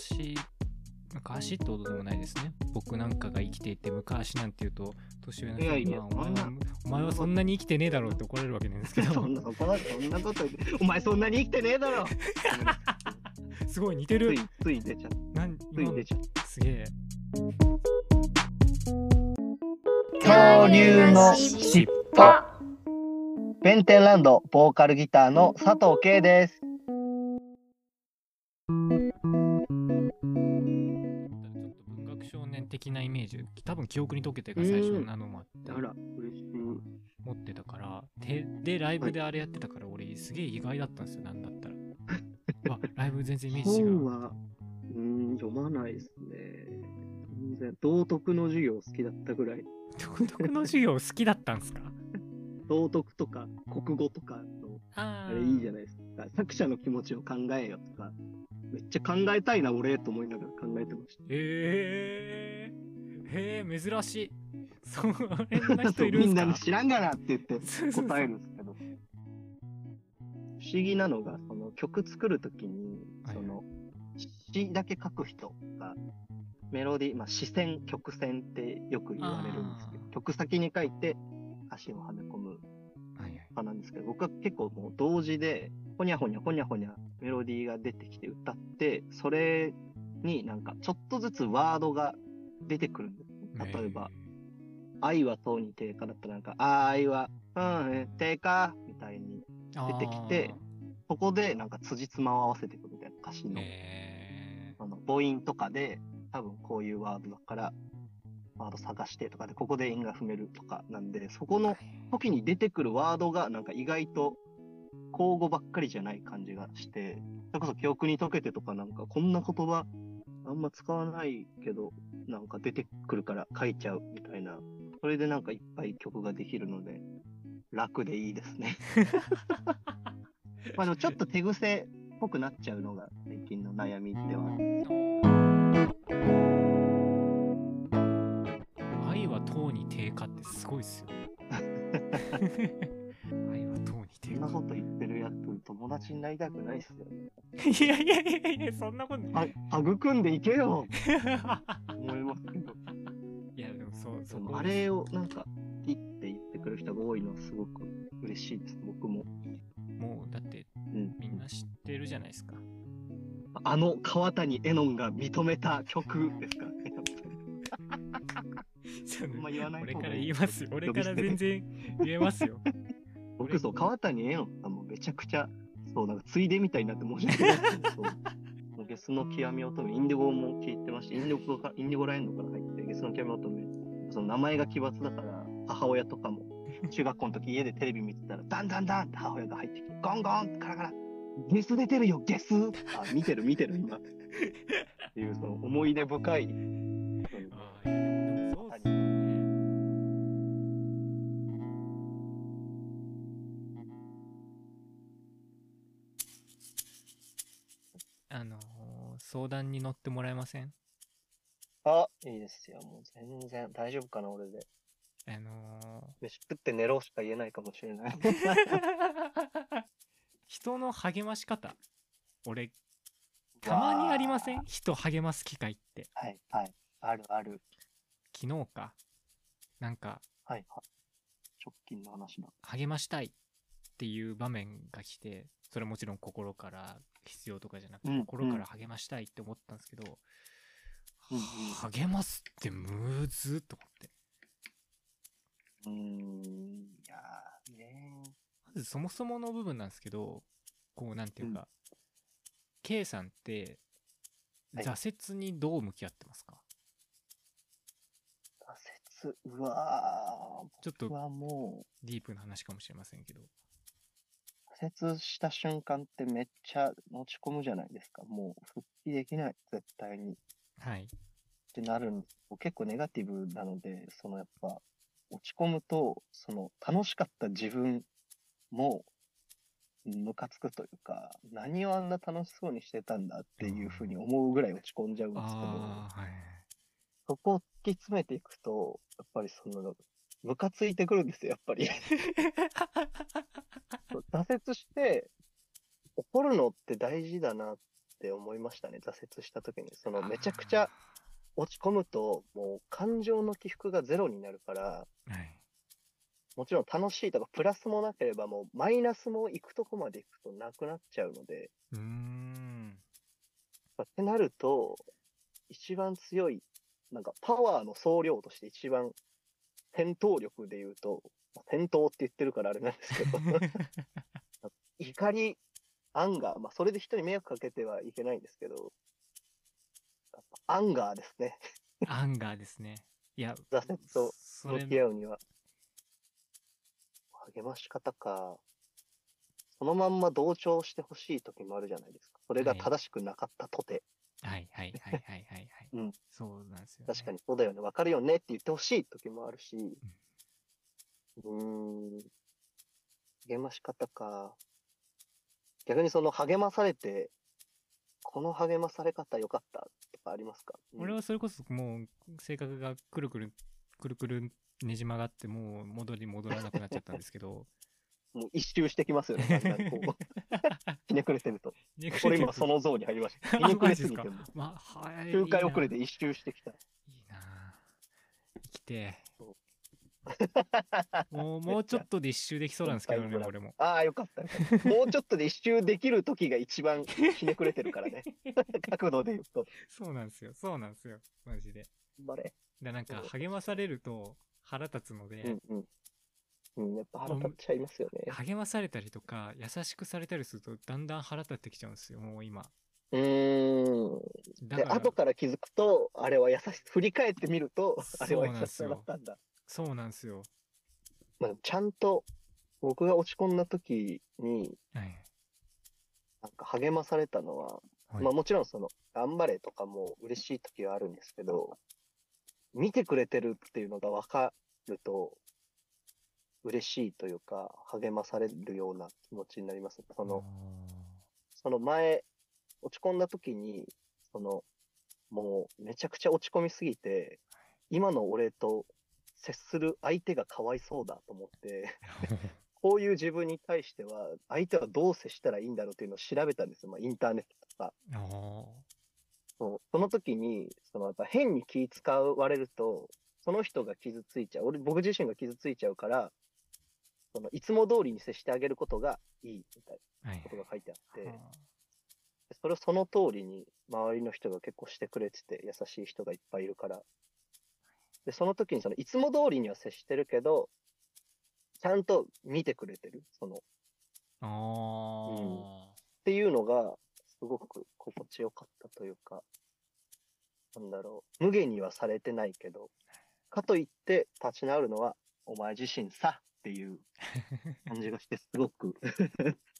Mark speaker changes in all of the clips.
Speaker 1: 昔、昔ってことでもないですね。僕なんかが生きていて、昔なんて言うと、年上の人に
Speaker 2: いやいや
Speaker 1: まあお前は
Speaker 2: そんな
Speaker 1: お前はそんなに生きてねえだろうって怒られるわけなんですけど
Speaker 2: そん、なそこと言って、お前そんなに生きてねえだろ
Speaker 1: すごい似てる
Speaker 2: つい。つい出ちゃう。
Speaker 1: なん
Speaker 2: つ
Speaker 1: 今
Speaker 2: い出ちゃう。
Speaker 1: すげえ。
Speaker 2: 恐竜の尻尾。ベンテンランドボーカルギターの佐藤圭です。
Speaker 1: 的なイメージ、多分記憶に溶けてが最初なのもあって、
Speaker 2: ら、嬉しい。
Speaker 1: 持ってたから、で、でライブであれやってたから、俺すげえ意外だったんですよ、なんだったら。わ、ライブ全然イメージ違う。
Speaker 2: 本は、うん、読まないですね。全然、道徳の授業好きだったぐらい。
Speaker 1: 道徳の授業好きだったんですか？
Speaker 2: 道徳とか国語とかの、
Speaker 1: あ
Speaker 2: あれいいじゃないですか。作者の気持ちを考えよとか、めっちゃ考えたいな、俺、と思いながら考えてました。
Speaker 1: えー、へえ、珍しい。そんな人いるん
Speaker 2: み
Speaker 1: すか？
Speaker 2: んな知らんがなって言って答えるんですけど。不思議なのが、その曲作るときに、
Speaker 1: はい
Speaker 2: その詩だけ書く人が、メロディー、まあ、詩線、曲線ってよく言われるんですけど曲先に書いて歌詞をはめ込む
Speaker 1: はいはい。
Speaker 2: 派なんですけど、僕は結構もう同時で、ほにゃほにゃほにゃほにゃメロディーが出てきて歌って、それになんかちょっとずつワードが出てくるんです。例えば、愛はとうに定価だったらなんか、愛は、うん、え定価みたいに、出てきてそこでなんか辻褄を合わせていくみたいな歌詞の、
Speaker 1: え
Speaker 2: あの母音とかで、多分こういうワードだから、ワード探してとかで、ここで韻が踏めるとかなんで、そこ
Speaker 1: ー、
Speaker 2: の時に出てくるワードがなんか意外と口語ばっかりじゃない感じがして、それこそ記憶に解けてとかなんかこんな言葉あんま使わないけど、なんか出てくるから書いちゃうみたいな。それでなんかいっぱい曲ができるので、楽でいいですね。まあでもちょっと手癖っぽくなっちゃうのが最近の悩みではある。
Speaker 1: 愛はとうに低下ってすごいっすよ。愛はとうに低下。
Speaker 2: そんなこと言ってるやつ友達になりたくないっすよね。
Speaker 1: いやいやいやいや、そんなこと。
Speaker 2: は育んでいけよ
Speaker 1: そう、
Speaker 2: あれをなんか、いいって言ってくる人が多いのはすごく嬉しいです、僕も。
Speaker 1: もう、だって、
Speaker 2: うん、
Speaker 1: みんな知ってるじゃないですか。
Speaker 2: あの川谷絵音が認めた曲ですか。
Speaker 1: そ
Speaker 2: あんま言わない
Speaker 1: 俺から言いますよ。俺から全然言えますよ。
Speaker 2: 僕そう、川谷絵音さんもめちゃくちゃ、そう、なんかついでみたいになって申し訳ない ゲスの極み乙女、インディゴも聞いてまして、インディゴかインディゴラエンドから入って、ゲスの極み乙女、その名前が奇抜だから、母親とかも、中学校の時家でテレビ見てたら、ダンダンダンって母親が入ってきて、ゴンゴンってカラカラ、ゲス出てるよ、ゲス。あ、見てる見てる今。っていう、その思い出深い。
Speaker 1: あのー相談に乗ってもらえません？
Speaker 2: あ、いいですよ。もう全然大丈夫かな、俺で。
Speaker 1: あの
Speaker 2: 飯食って寝ろしか言えないかもしれない。
Speaker 1: ー 人の励まし方俺たまにありません？人励ます機会って
Speaker 2: はい、はい。あるある。
Speaker 1: 昨日かなんか
Speaker 2: はい、はい。直近の話だ。
Speaker 1: 励ましたいっていう場面が来てそれもちろん心から必要とかじゃなくて、
Speaker 2: うん
Speaker 1: 心から励ましたいって思ったんですけど、励ますってむずっと思って。
Speaker 2: うーん、いやーね
Speaker 1: まずそもそもの部分なんですけどこうなんていうか、K さんって
Speaker 2: はい
Speaker 1: 挫折にどう向き合ってますか、
Speaker 2: 挫折、うわー、
Speaker 1: ちょっと
Speaker 2: も
Speaker 1: ディープな話かもしれませんけど。
Speaker 2: う、挫折した瞬間ってめっちゃ落ち込むじゃないですか。もう復帰できない、絶対に。
Speaker 1: はい
Speaker 2: ってなるんです。結構ネガティブなので、そのやっぱ、落ち込むと、その楽しかった自分も、ムカつくというか、何をあんな楽しそうにしてたんだっていうふうに思うぐらい落ち込んじゃうんですけど、
Speaker 1: はい
Speaker 2: そこを突き詰めていくと、やっぱりその、ムカついてくるんですよ、やっぱり。挫折して、怒るのって大事だなっって思いましたね、挫折した時に。そのめちゃくちゃ落ち込むと、もう感情の起伏がゼロになるから、
Speaker 1: はい。
Speaker 2: もちろん楽しいとかプラスもなければ、もうマイナスも行くとこまで行くとなくなっちゃうので、
Speaker 1: うーん。
Speaker 2: ってなると、一番強い、なんかパワーの総量として一番戦闘力で言うと、まあ戦闘って言ってるからあれなんですけど、怒り、 anger、まあそれで人に迷惑かけてはいけないんですけど、 anger ですね。
Speaker 1: anger ですね。いや、
Speaker 2: 挫折と向き合うには。励まし方か。そのまんま同調してほしい時もあるじゃないですか。それが
Speaker 1: はい
Speaker 2: 正しくなかったとて。
Speaker 1: はいはいはいはいはいはい。
Speaker 2: うん
Speaker 1: そうなんですよ、ね。
Speaker 2: 確かにそうだよね、わかるよねって言ってほしい時もあるし、うーん、励まし方か。逆にその励まされて、この励まされ方良かったとかありますか、うん。
Speaker 1: 俺はそれこそもう性格がくるくるくるくるねじ曲がってもう戻り戻らなくなっちゃったんですけど。
Speaker 2: もう一周してきますよね、だんだんこう。ひねくれてると。俺今そのゾーンに入りました。ひねくれすぎても、
Speaker 1: まあはい
Speaker 2: 周回遅れ
Speaker 1: い
Speaker 2: で一周してきた。
Speaker 1: いいな。あ生きても うもうちょっとで一周できそうなんですけどね俺も
Speaker 2: ああ、よかったよかった。もうちょっとで一周できる時が一番ひねくれてるからね。角度で言うと。
Speaker 1: そうなんですよそうなんですよマジで
Speaker 2: 頑張れ。
Speaker 1: でなんか励まされると腹立つので、
Speaker 2: うんうん。うん、やっぱ腹立っちゃいますよね。
Speaker 1: 励まされたりとか優しくされたりするとだんだん腹立ってきちゃうんですよもう今
Speaker 2: うーん。で、
Speaker 1: だから
Speaker 2: 後から気づくと、あれは優しさ、振り返ってみると、あれは優しさ
Speaker 1: そうなんですよ
Speaker 2: だったんだ。
Speaker 1: そうなんですよ。
Speaker 2: まあ、ちゃんと、僕が落ち込んだ時に、
Speaker 1: はい、
Speaker 2: なんか励まされたのは、
Speaker 1: はい。
Speaker 2: まあもちろんその、頑張れとかも嬉しい時はあるんですけど、見てくれてるっていうのが分かると、嬉しいというか、励まされるような気持ちになります。その、その前、落ち込んだ時に、その、もうめちゃくちゃ落ち込みすぎて、今の俺と接する相手がかわいそうだと思って、こういう自分に対しては、相手はどう接したらいいんだろうっていうのを調べたんですよ。まあ、インターネットとか。そうその時に、そのやっぱ変に気使われると、その人が傷ついちゃう。俺、僕自身が傷ついちゃうから、そのいつも通りに接してあげることがいいみたい
Speaker 1: はい
Speaker 2: なことが書いてあって、
Speaker 1: は
Speaker 2: でそれをその通りに周りの人が結構してくれてて、優しい人がいっぱいいるから。で、その時にその、いつも通りには接してるけど、ちゃんと見てくれてる。その、っ
Speaker 1: ああ
Speaker 2: ていうのが、すごく心地よかったというか、なんだろう、無限にはされてないけど、かといって立ち直るのは、お前自身さっていう 感じがして、すごく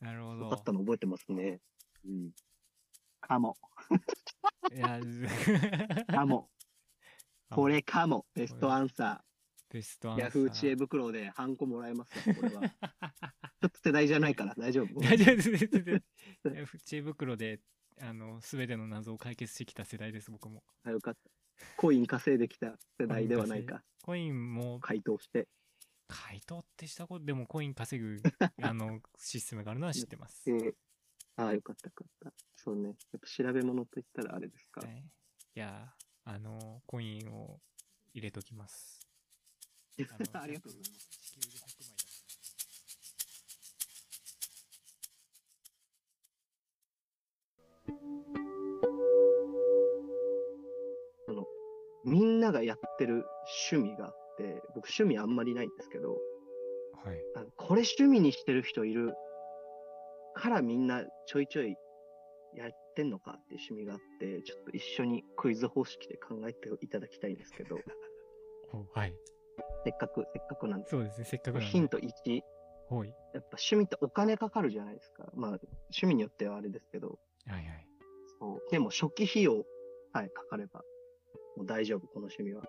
Speaker 1: なるほ
Speaker 2: よかった
Speaker 1: ど
Speaker 2: の覚えてますね。うん。かも。
Speaker 1: いや
Speaker 2: かも。これかも。ベストアンサー。
Speaker 1: ベストアンサー
Speaker 2: ヤフー知恵袋でハンコもらえますよ、これは。ちょっと世代じゃないから大丈夫。
Speaker 1: 大丈夫です全然いや知恵袋であの全ての謎を解決してきた世代です僕も
Speaker 2: あよかった。コイン稼いできた世代ではないか。
Speaker 1: コインも
Speaker 2: 回答して。
Speaker 1: 回答ってしたことでもコイン稼ぐ あのシステムがあるのは知ってます、
Speaker 2: えー、ああ、よかったよかった。そうね。やっぱ調べ物と言ったらあれですか。
Speaker 1: はい、いやあのコインを入れときます
Speaker 2: ありがとうございます。
Speaker 1: 地球で100枚だ
Speaker 2: みんながやってる趣味があって、僕趣味あんまりないんですけど、
Speaker 1: はい
Speaker 2: あのこれ趣味にしてる人いるからみんなちょいちょいやってんのかっていう趣味があって、ちょっと一緒にクイズ方式で考えていただきたいんですけど、
Speaker 1: おはい。
Speaker 2: せっかく、せっかくなんで。
Speaker 1: そうですねせっかくなんで。
Speaker 2: ヒント1、
Speaker 1: ほい。
Speaker 2: やっぱ趣味ってお金かかるじゃないですか。まあ、趣味によってはあれですけど、
Speaker 1: はいはい。
Speaker 2: そう。でも初期費用さえかかれば、もう大丈夫、この趣味は。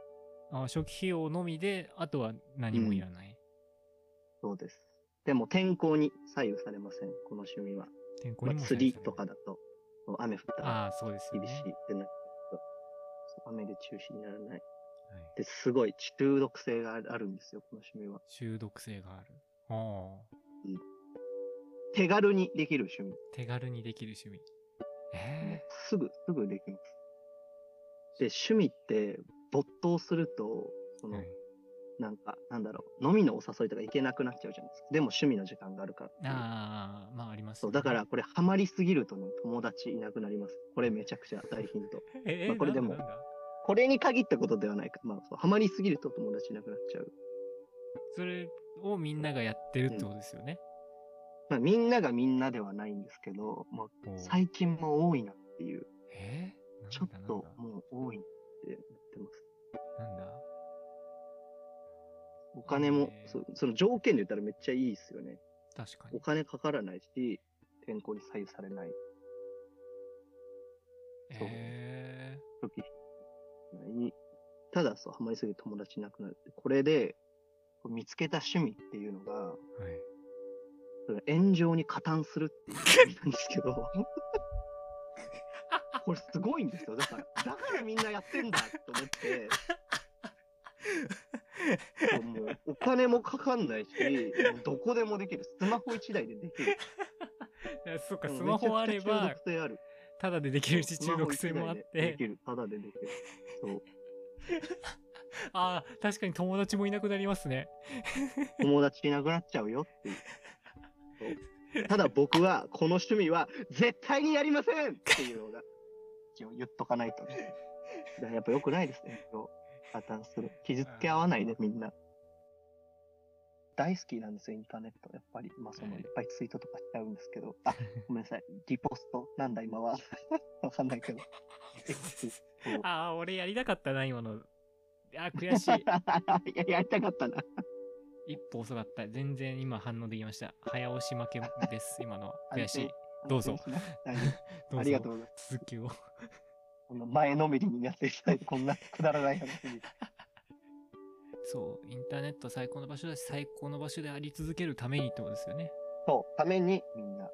Speaker 1: あ初期費用のみであとは何もいらない、
Speaker 2: そうです。でも天候に左右されません、この趣味は。まあ、
Speaker 1: 天候にも
Speaker 2: 釣りとかだと、雨降ったら厳しいってなる雨で中止にならない。
Speaker 1: はい、
Speaker 2: で、すごい中毒性があるんですよ、この趣味は。
Speaker 1: 中毒性があるああ
Speaker 2: 手軽にできる趣味。
Speaker 1: 手軽にできる趣味え
Speaker 2: すぐ、すぐできます。で、趣味って没頭すると、その、
Speaker 1: はい
Speaker 2: なんか、なんだろう、飲みのお誘いとか行けなくなっちゃうじゃないですか。でも趣味の時間があるから。
Speaker 1: ああまああります
Speaker 2: そう、
Speaker 1: ね
Speaker 2: だからこれハマりすぎるとね、友達いなくなります。これめちゃくちゃ大ヒント。
Speaker 1: え
Speaker 2: まあこれでもこれに限ったことではないか。まあ、そうハマりすぎると友達いなくなっちゃう。
Speaker 1: それをみんながやってるってことですよね、
Speaker 2: まあ、みんながみんなではないんですけど、まあ、最近も多いなっていう、
Speaker 1: え？ー、
Speaker 2: ちょっともう多いってなってます。
Speaker 1: なんだ？
Speaker 2: お金も
Speaker 1: へ、ー
Speaker 2: その条件で言ったらめっちゃいいですよね。
Speaker 1: 確かに
Speaker 2: お金かからないし、天候に左右されない。そう
Speaker 1: え
Speaker 2: 時ない。ただそう、ハマりすぎて友達いなくなるって。これで、見つけた趣味っていうのが、
Speaker 1: ー、はい
Speaker 2: 炎上に加担するっていうなんですけど、これすごいんですよ。だから、だからみんなやってんだと思って、お金もかかんないし、どこでもできる。スマホ1台でできる。
Speaker 1: そっか
Speaker 2: うん
Speaker 1: スマホあれば。ただでできるし中毒性もあっ
Speaker 2: スマホ一台できる。ただでできる。そう。
Speaker 1: ああ確かに友達もいなくなりますね
Speaker 2: 友達いなくなっちゃうよっていう。ただ僕は、この趣味は絶対にやりませんっていうのが、一応言っとかないと やっぱ良くないですね。破綻する。傷つけ合わないでみんな。大好きなんですよ、インターネット。やっぱり、まあその、
Speaker 1: はい
Speaker 2: いっぱいツイートとかしちゃうんですけど。あ、ごめんなさい。リポストなんだ今は。わかんないけど。
Speaker 1: ああ俺やりたかったな今のあー悔しい
Speaker 2: いや、やりたかったな。
Speaker 1: 一歩遅かった全然今反応できました早押し負けです今のは悔しいどう。ぞ
Speaker 2: ありがとうございます。
Speaker 1: 続きを
Speaker 2: この前のめりになっていただいて、こんなくだらない話に。
Speaker 1: そうインターネット最高の場所だし最高の場所であり続けるためにってことですよね
Speaker 2: そう、ためにみんな、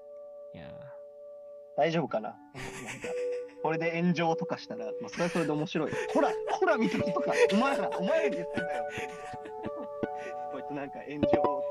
Speaker 1: いや
Speaker 2: 大丈夫かな？なんか、これで炎上とかしたら、まあ、それはそれで面白い。ほら、ほら見たとか、お前ら、お前らに言ってんだよ。こいつなんか炎上